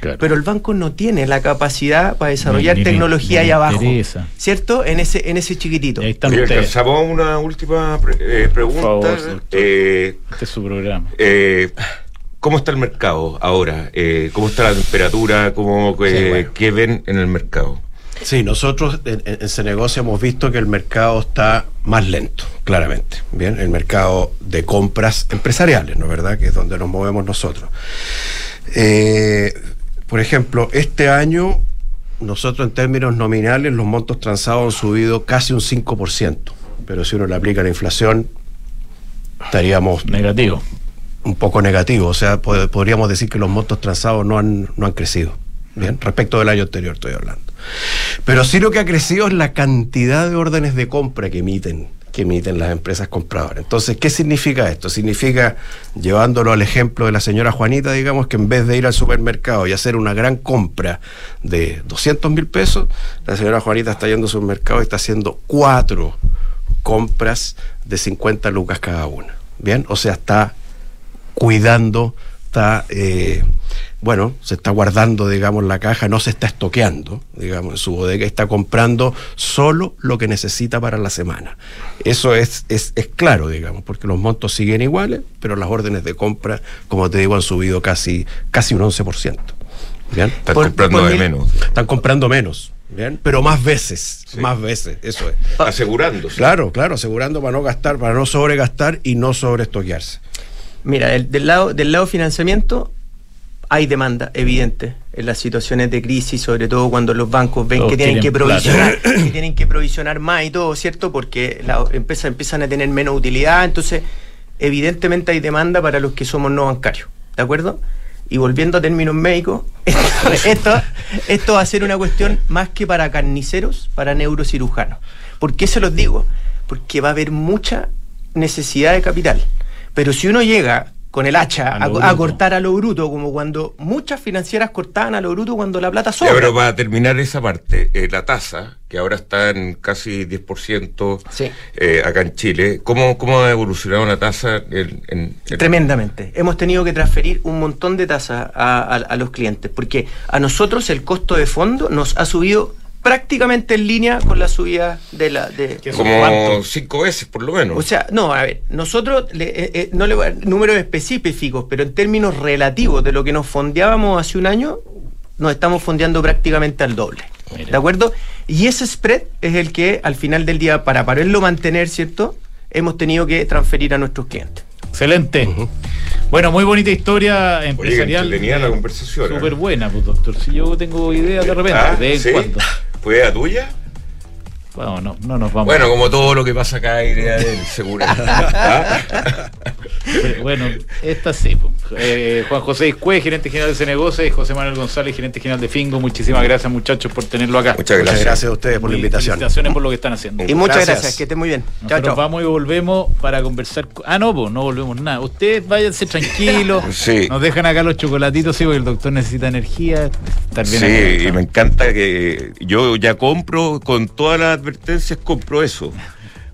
Claro.
Pero el banco no tiene la capacidad para desarrollar
Ni- ni le-
tecnología
ni
ahí abajo.
interesa.
¿Cierto? En ese, en ese chiquitito.
Ahí están
alcanzamos una última pre- eh, pregunta.
Por favor, doctor.
Eh,
Este es su programa.
eh, ¿Cómo está el mercado ahora? Eh, ¿Cómo está la temperatura? ¿Cómo, eh,
Sí, bueno.
¿Qué ven en el mercado?
Sí, nosotros en, en ese negocio hemos visto que el mercado está más lento, claramente. Bien, el mercado de compras empresariales, ¿no es verdad? Que es donde nos movemos nosotros. Eh, por ejemplo, este año nosotros en términos nominales los montos transados han subido casi un 5%, pero si uno le aplica la inflación estaríamos
Negativo.
un poco negativo. O sea, pod- podríamos decir que los montos transados no han, no han crecido. Bien, respecto del año anterior estoy hablando. Pero sí lo que ha crecido es la cantidad de órdenes de compra que emiten, que emiten las empresas compradoras. Entonces, ¿qué significa esto? Significa, llevándolo al ejemplo de la señora Juanita, digamos que en vez de ir al supermercado y hacer una gran compra de 200 mil pesos, la señora Juanita está yendo al supermercado y está haciendo cuatro compras de 50 lucas cada una. Bien, o sea, está cuidando, está, eh, bueno, se está guardando, digamos, la caja, no se está estoqueando, digamos, en su bodega, está comprando solo lo que necesita para la semana. Eso es, es, es claro, digamos, porque los montos siguen iguales, pero las órdenes de compra, como te digo, han subido casi, casi un 11%. ¿Bien?
Están
Por-
comprando
por
de menos.
Están comprando menos, ¿bien? Pero más veces,
Sí.
más veces, eso es.
Asegurándose.
Claro, claro, asegurando para no gastar, para no sobregastar y no sobreestoquearse.
Mira, el- del lado del lado financiamiento hay demanda evidente en las situaciones de crisis, sobre todo cuando los bancos ven
Todos
que tienen que
plata.
provisionar, que tienen que provisionar más y todo, ¿cierto? Porque las empresas empiezan a tener menos utilidad, entonces evidentemente hay demanda para los que somos no bancarios, ¿de acuerdo? Y volviendo a términos médicos, esto, esto, esto va a ser una cuestión más que para carniceros, para neurocirujanos. ¿Por qué se los digo? Porque va a haber mucha necesidad de capital. Pero si uno llega con el hacha
A
cortar a lo bruto, como cuando muchas financieras cortaban a lo bruto cuando la plata
Ya,
sobra.
pero para terminar esa parte, eh, la tasa, que ahora está en casi 10%
Sí.
eh, acá en Chile, ¿cómo, ¿cómo ha evolucionado la tasa en, en- en-
Tremendamente. Hemos tenido que transferir un montón de tasas a, a- a los clientes, porque a nosotros el costo de fondo nos ha subido prácticamente en línea con la subida de la... De,
¿Qué son
como cinco veces por lo menos?
O sea, no, a ver, nosotros le- eh, eh, no le voy a dar números específicos, pero en términos relativos de lo que nos fondeábamos hace un año, nos estamos fondeando prácticamente al doble.
Mira.
¿De acuerdo? Y ese spread es el que al final del día, para poderlo mantener, ¿cierto? Hemos tenido que transferir a nuestros clientes.
Excelente. Bueno, muy bonita historia
Oye,
empresarial.
entretenida la conversación. ¿eh?
Súper buena, pues, doctor. Si yo tengo ideas de repente,
Ah,
de vez
¿sí?
en cuando.
¿Fue a tuya?
Bueno, no, no nos vamos.
Bueno, como todo lo que pasa acá, idea de él, seguro. ¿Ah?
Pero, bueno, esta sí. Eh, Juan José Iscue, gerente general de Cenegocia, y José Manuel González, gerente general de Fingo. Muchísimas gracias, muchachos, por tenerlo acá.
Muchas
Muchas
gracias.
gracias a ustedes por la invitación.
Felicitaciones por lo que están haciendo.
Y muchas
Gracias.
gracias, que estén muy bien. Chao,
Nosotros
chao.
vamos y volvemos para conversar. co- Ah, no, pues no volvemos nada. Ustedes váyanse tranquilos.
Sí.
Nos dejan acá los chocolatitos, sí, porque el doctor necesita energía. Estar bien
Sí,
acá.
y me encanta que yo ya compro, con todas las advertencias, compro eso.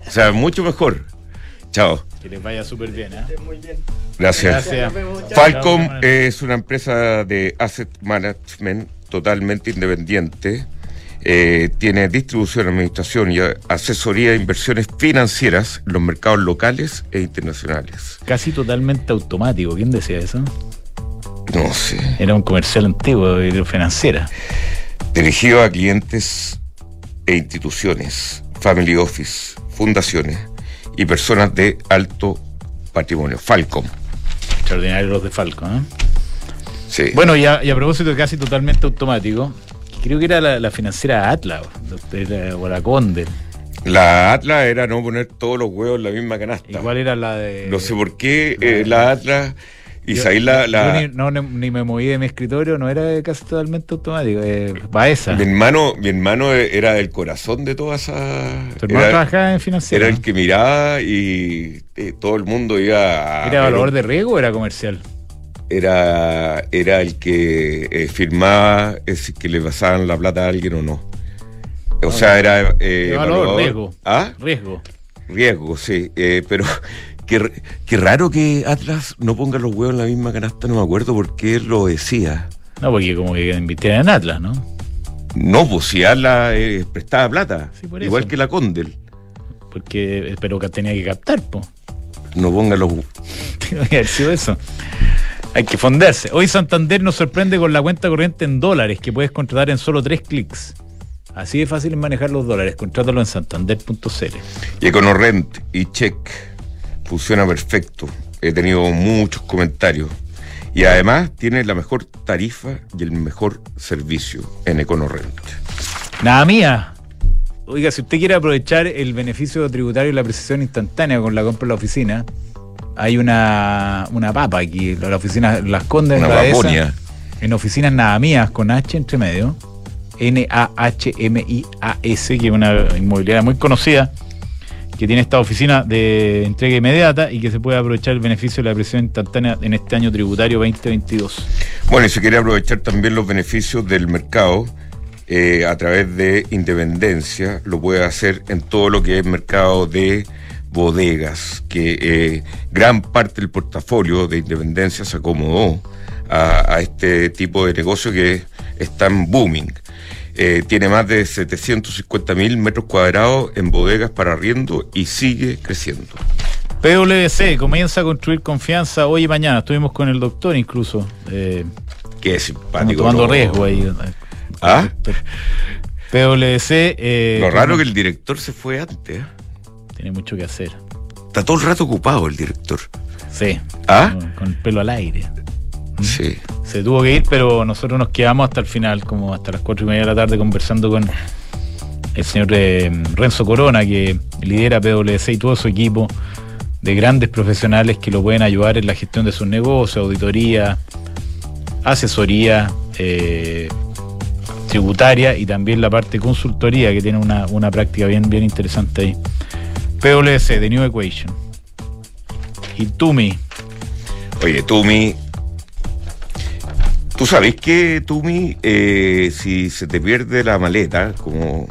O sea, mucho mejor. Chao.
Que les vaya súper bien. ¿eh?
Gracias.
Gracias.
Falcom es una empresa de asset management totalmente independiente. Eh, tiene distribución, administración y asesoría de inversiones financieras en los mercados locales e internacionales.
Casi totalmente automático. ¿Quién decía eso?
No sé.
Era un comercial antiguo de financiera.
Dirigido a clientes e instituciones, family office, fundaciones y personas de alto patrimonio. Falcom.
Extraordinarios los de Falco. ¿eh?
Sí.
Bueno, y a, y a propósito de casi totalmente automático, creo que era la, la financiera Atlas o, era- o la Conde.
La Atlas era no poner todos los huevos en la misma canasta.
Igual era la de.
No sé por qué eh, la Atlas y ahí la, la-
yo ni, no, ni- me moví de mi escritorio, no era casi totalmente automático. Eh, Baeza.
mi hermano, mi hermano era el corazón de toda esa.
Tu hermano
Era,
trabajaba en financiera.
era el que miraba y eh, todo el mundo iba a.
¿Era valor de riesgo o era comercial?
era, era el que eh, firmaba eh, si que le pasaban la plata a alguien o no. O sea, era. Eh,
¿Qué valor?
evaluador.
Riesgo.
¿Ah?
Riesgo.
Riesgo, sí. eh, pero qué, raro que Atlas no ponga los huevos en la misma canasta, no me acuerdo por qué lo decía.
No, porque como que invirtieran en Atlas, ¿no?
No, pues si Atlas eh, prestaba plata,
Sí,
igual que la Condel.
Porque, pero que tenía que captar, po.
No ponga los
que haber sido eso. Hay que fonderse. Hoy Santander nos sorprende con la cuenta corriente en dólares que puedes contratar en solo tres clics. Así de fácil es manejar los dólares. Contrátalo en santander.cl.
Y EconoRent y Check funciona perfecto. He tenido muchos comentarios. Y además tiene la mejor tarifa y el mejor servicio en EconoRent.
Nada mía. Oiga, si usted quiere aprovechar el beneficio tributario y la precisión instantánea con la compra en la oficina, hay una, una papa aquí. La oficina Las Condes,
Una
la
paponia.
en oficinas nada mías con H entre medio. N-A-H-M-I-A-S, que es una inmobiliaria muy conocida, que tiene esta oficina de entrega inmediata y que se puede aprovechar el beneficio de la presión instantánea en este año tributario 2022.
Bueno, y si quiere aprovechar también los beneficios del mercado eh, a través de Independencia, lo puede hacer en todo lo que es mercado de bodegas, que eh, gran parte del portafolio de Independencia se acomodó a, a este tipo de negocio que están booming. Eh, tiene más de 750 mil metros cuadrados en bodegas para arriendo y sigue creciendo.
PwC comienza a construir confianza hoy y mañana. Estuvimos con el doctor incluso. Eh,
Qué simpático.
tomando
¿no?
riesgo ahí.
¿Ah?
PwC. eh,
Lo raro que el director se fue antes. ¿eh?
Tiene mucho que hacer.
Está todo el rato ocupado el director.
Sí.
¿Ah?
Con, con el pelo al aire.
Sí.
Se tuvo que ir, pero nosotros nos quedamos hasta el final, como hasta las cuatro y media de la tarde, conversando con el señor eh, Renzo Corona, que lidera PwC y todo su equipo de grandes profesionales que lo pueden ayudar en la gestión de sus negocios, auditoría, asesoría eh, tributaria y también la parte consultoría, que tiene una, una práctica bien, bien interesante ahí. PwC, The New Equation. Y Tumi,
Oye, Tumi. ¿Tú sabes que, Tumi, eh, si se te pierde la maleta, como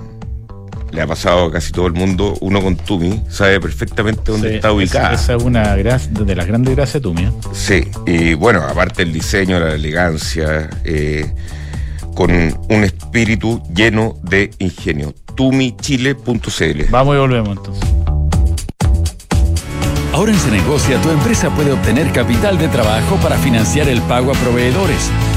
le ha pasado a casi todo el mundo, uno con Tumi sabe perfectamente dónde
Sí,
está ubicada?
Esa, esa es una de las grandes gracias de Tumi. ¿eh?
Sí, y bueno, aparte el diseño, la elegancia, eh, con un espíritu lleno de ingenio. tumichile.cl.
Vamos y volvemos entonces.
Ahora en Cenegocia tu empresa puede obtener capital de trabajo para financiar el pago a proveedores,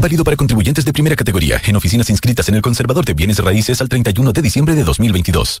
Válido para contribuyentes de primera categoría en oficinas inscritas en el Conservador de Bienes Raíces al 31 de diciembre de 2022.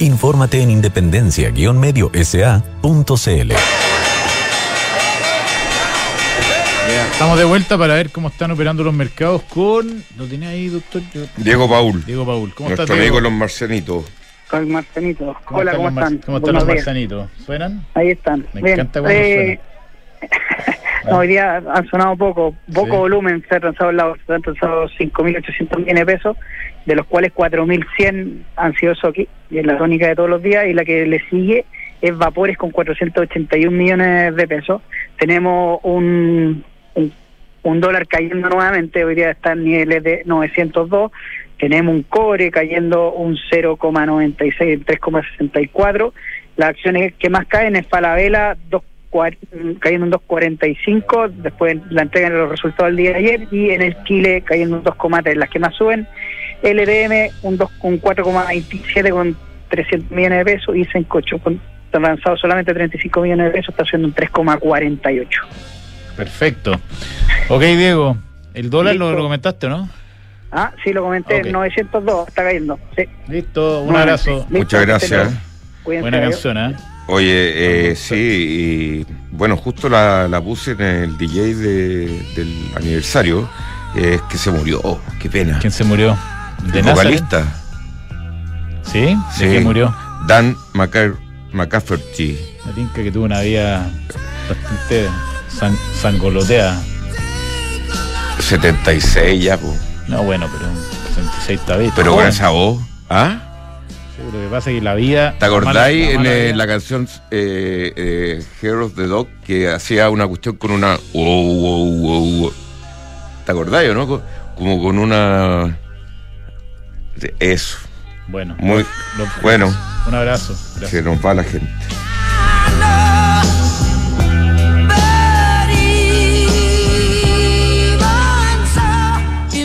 Infórmate en independencia-medio-sa.cl.
Estamos de vuelta para ver cómo están operando los mercados con. ¿Lo tiene ahí, doctor?
Diego Paul.
Diego Paul. ¿Cómo
Nuestro
estás,
amigo
Diego?
los marcianitos.
Con. Hola, ¿cómo
los mar-
están?
¿Cómo están los marcianitos? ¿Suenan?
Ahí están.
Me
Bien.
encanta cuando
Eh, no, hoy día han sonado poco, poco
Sí.
volumen, se ha transado, la, se han transado 5.800 millones de pesos, de los cuales 4.100 han sido Soki, y es la tónica de todos los días, y la que le sigue es Vapores con 481 millones de pesos. Tenemos un, un, un dólar cayendo nuevamente, hoy día está en niveles de 902, tenemos un cobre cayendo un 0,96, 3,64, las acciones que más caen es Falabella, cayendo un 2,45, después la entregan los resultados del día de ayer, y en el Chile cayendo un 2,3, las que más suben, LDM un, 2, un 4,27 con 300 millones de pesos, y Sencocho con avanzado solamente 35 millones de pesos, está haciendo un 3,48.
Perfecto. Ok, Diego, el dólar lo, lo comentaste, ¿no?
Ah, sí, lo comenté,
Ok.
902, está cayendo. Sí.
Listo, un abrazo.
listo,
Muchas gracias.
Buena canción, ¿eh?
Oye, eh, sí, y bueno, justo la, la puse en el DJ de- del aniversario, eh, es que se murió, oh, qué pena.
¿Quién se murió? ¿De
El vocalista.
¿Sí? ¿De
Sí.
qué murió?
Dan Maca- McCafferty.
Me tinca que tuvo una vida bastante san- sangolotea.
76 ya, po.
No, bueno, pero 66 está bien.
pero con esa voz. ¿Ah?
Lo que pasa es que la vida.
¿Te acordáis en eh, la canción eh, eh, Hero of the Dog que hacía una cuestión con una. wow, wow, wow? ¿Te acordáis o no? Co- Como con una. Eso.
Bueno,
Muy
lo-
bueno.
Un abrazo. Gracias.
Se nos va la gente.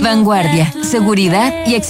Vanguardia, seguridad y.